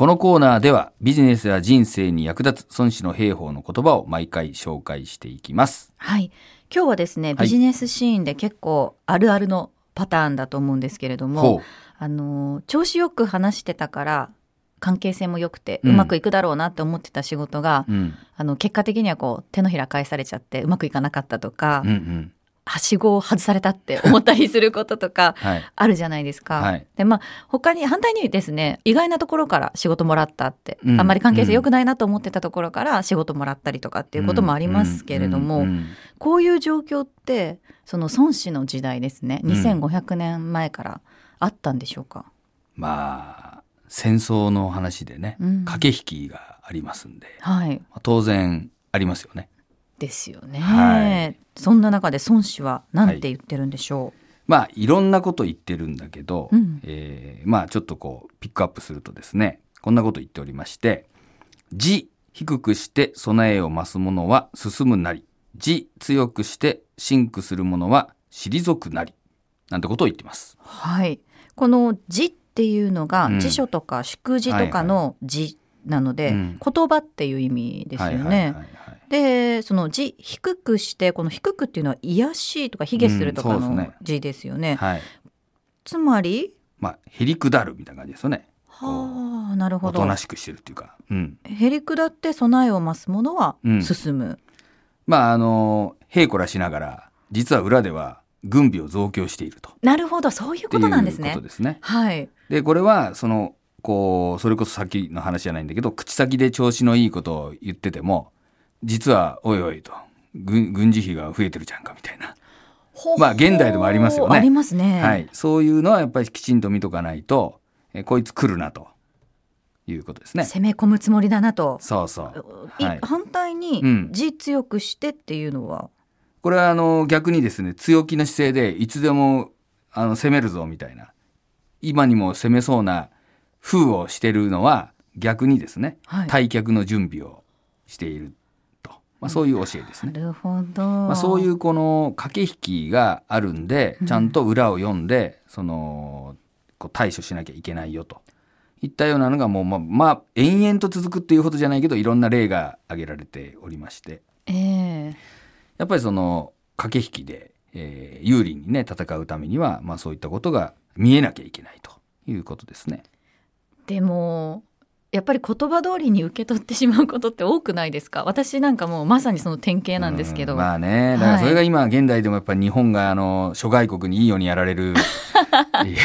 このコーナーではビジネスや人生に役立つ孫子の兵法の言葉を毎回紹介していきます。はい。今日はですね、ビジネスシーンで結構あるあるのパターンだと思うんですけれども、ほう。あの、調子よく話してたから、関係性も良くて、うんうまくいくだろうなって思ってた仕事が、うん。あの、結果的にはこう、手のひら返されちゃって、うまくいかなかったとか、うんうん。はしごを外されたって思ったりすることとか、はい。あるじゃないですか。はいで、まあ、他に、反対にですね、意外なところから仕事もらったって、うんあんまり関係性良くないなと思ってたところから仕事もらったりとかっていうこともありますけれども、うんうんこういう状況って、その孫子の時代ですね、うん2500年前からあったんでしょうか？まあ、戦争の話でね、うん駆け引きがありますんで、はい。まあ当然ありますよね。ですよね。はいそんな中で孫子は何て言ってるんでしょまあ、いろんなこと言ってるんだけど、うんえーまあ、ちょっとこう、ピックアップするとですね、こんなこと言っておりまして、字低くして備えを増す者は進むなり、字強くして真苦する者は退くなり、なんてことを言ってます。う。はい。この字っていうのが、うん辞書とか祝辞とかの字なので、うん言葉っていう意味ですよね。はいはいはいはいでその字低くしてこの低くっていうのは癒しいとか卑下するとかのうんそうですね字ですよね。はい。つまり？まあ、へりくだるみたいな感じですよね。はあなるほおどとなしくしてるっていうか。うん。へりくだって備えを増すものはうん進む。まあ、あの、へいこらしながら、実は裏では軍備を増強していると。なるほどそういうことなんですねっていうこと。ですね。はい。で、これは、その、こう、それこそさっきの話じゃないんだけど、口先で調子のいいことを言ってても、実は、おいおいと、軍軍事費が増えてるじゃんか、みたいな。まあ現代でもありますよねありますね。はい。そういうのはやっぱりきちんと見とかないと、えこいつ来るな、ということですね。攻め込むつもりだなと。そうそう。いはい反対にうん字強くしてっていうのは、これはあの逆にですね強気の姿勢でいつでもあの攻めるぞみたいな今にも攻めそうな風をしてるのは逆にですね、はい退却の準備をしていると、まあ、そういう教えですね。なるほど。まあ、そういうこの駆け引きがあるんでうんちゃんと裏を読んで、そのこう対処しなきゃいけないよといったようなのがもうまあ、まあ、延々と続くっていうほどじゃないけどいろんな例が挙げられておりまして。ええやっぱりその駆け引きで、えー有利にね戦うためには、まあ、そういったことが見えなきゃいけないということですね。でもやっぱり言葉通りに受け取ってしまうことって多くないですか？私なんかもうまさにその典型なんですけど、うんまあね。だからそれが今現代でもやっぱり日本があの諸外国にいいようにやられる っていう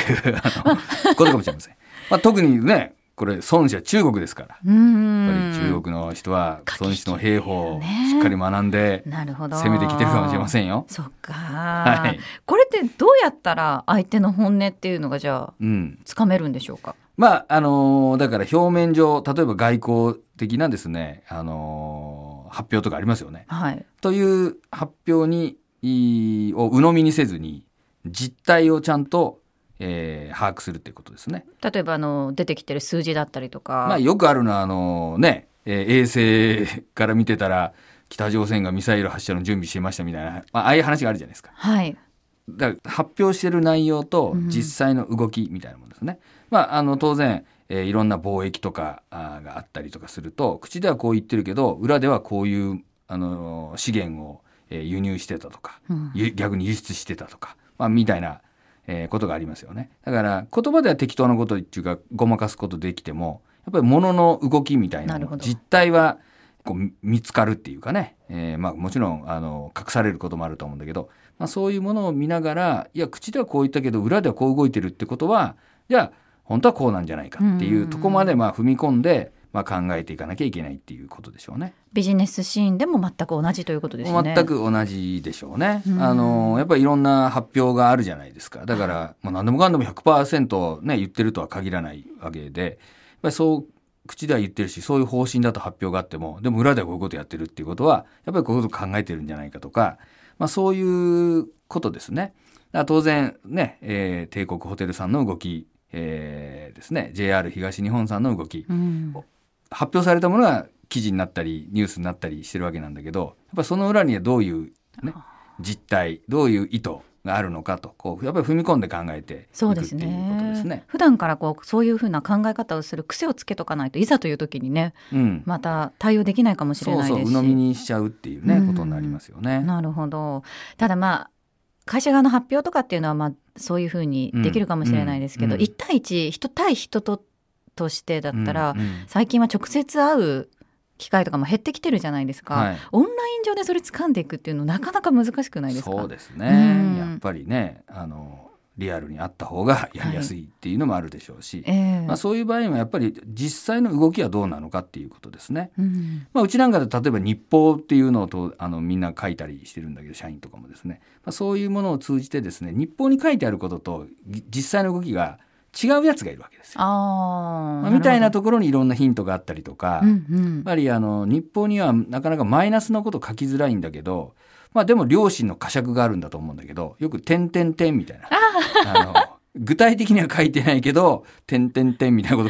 あのことかもしれません。まあ、特にねこれ孫子は中国ですから。やっぱり中国の人は孫子の兵法をねしっかり学んでなるほど。攻めてきてるかもしれませんよ。そっか、はい。これってどうやったら相手の本音っていうのがじゃあうん、つかめるんでしょうか？まああのーだから表面上例えば外交的なですね、あのー発表とかありますよね。はいという発表にいを鵜呑みにせずに実態をちゃんと、えー把握するっていうことですね。例えばあの出てきてる数字だったりとか、まあ、よくあるのはあのね、えー衛星から見てたら北朝鮮がミサイル発射の準備してましたみたいな、まあ、ああいう話があるじゃないですか。はいだから発表してる内容とうん実際の動きみたいなものですね。まあ、あの当然、えーいろんな貿易とかあーがあったりとかすると口ではこう言ってるけど裏ではこういう、あのー資源を、えー輸入してたとか、うんゆ逆に輸出してたとか、まあ、みたいな、えーことがありますよね。だから言葉では適当なことっていうかごまかすことできてもやっぱり物の動きみたいな実態はこうみ見つかるっていうかね、えーまあ、もちろんあの隠されることもあると思うんだけど、まあ、そういうものを見ながらいや口ではこう言ったけど裏ではこう動いてるってことはじゃあ本当はこうなんじゃないかっていうとこまでまあ踏み込んで、まあ、考えていかなきゃいけないっていうことでしょうね。ビジネスシーンでも全く同じということですね。全く同じでしょうね。うん。あのやっぱりいろんな発表があるじゃないですか。だから、まあ、何でもかんでも100%ね言ってるとは限らないわけで、やっぱりそう口では言ってるし、そういう方針だと発表があっても、でも裏ではこういうことやってるっていうことは、やっぱりこういうこと考えてるんじゃないかとか、まあそういうことですね。だから当然ね、えー帝国ホテルさんの動き、えーですね、JR 東日本さんの動き、うん。発表されたものが記事になったりニュースになったりしてるわけなんだけどやっぱその裏にはどういう、ね、実態どういう意図があるのかとこうやっぱり踏み込んで考えていくっていうことですね。普段からこうそういうふうな考え方をする癖をつけとかないといざという時にね、うん、また対応できないかもしれないですし。鵜呑みにしちゃうっていうね、うん、ことになりますよね。なるほど。ただまあ会社側の発表とかっていうのはまあそういうふうにできるかもしれないですけど、うん、1対1人対人ととしてだったら、最近は直接会う機会とかも減ってきてるじゃないですか、はい、オンライン上でそれ掴んでいくっていうのなかなか難しくないですか？そうですね、うん、やっぱりねあのリアルにあった方がやりやすいっていうのもあるでしょうし、はいえ。ー、まあ、そういう場合はやっぱり実際の動きはどうなのかっていうことですね。うん、まあ、うちなんかで例えば日報っていうのをとあのみんな書いたりしてるんだけど社員とかもですね、まあ、そういうものを通じてですね日報に書いてあることと実際の動きが違うやつがいるわけですよ。あまあ、みたいなところにいろんなヒントがあったりとか、うんうん、やっぱりあの日報にはなかなかマイナスのこと書きづらいんだけど、まあでも両親の呵責があるんだと思うんだけど、よく点点点みたいな。あの具体的には書いてないけど、点点点みたいなこと、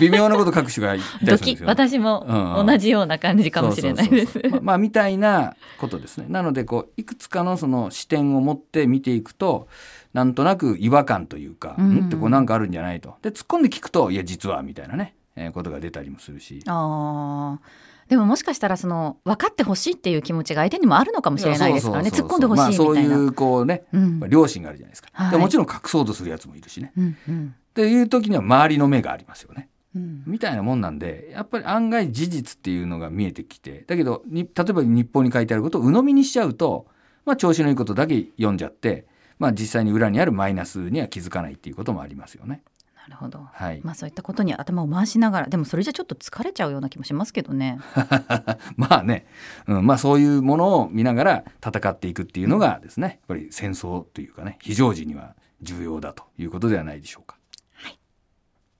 微妙なこと書く人がいたりするんですよ。私も同じような感じかもしれないです。まあ、みたいなことですね。なので、こう、いくつかのその視点を持って見ていくと、なんとなく違和感というか、うん、ってこうなんかあるんじゃないと。で、突っ込んで聞くと、いや、実は、みたいなね、えー、ことが出たりもするし。ああ。でももしかしたらその分かってほしいっていう気持ちが相手にもあるのかもしれないですからね突っ込んでほしいみたいな、まあ、そういうこうね、うん、両親があるじゃないですか、はい、でもちろん隠そうとするやつもいるしね、うんうん、っていう時には周りの目がありますよね、うん、みたいなもんなんでやっぱり案外事実っていうのが見えてきてだけどに例えば日報に書いてあることを鵜呑みにしちゃうと、まあ、調子のいいことだけ読んじゃってまあ、実際に裏にあるマイナスには気づかないっていうこともありますよね。なるほど、はい。まあ、そういったことに頭を回しながらでもそれじゃちょっと疲れちゃうような気もしますけどね。まあね、うんまあ、そういうものを見ながら戦っていくっていうのがですねやっぱり戦争というかね非常時には重要だということではないでしょうか。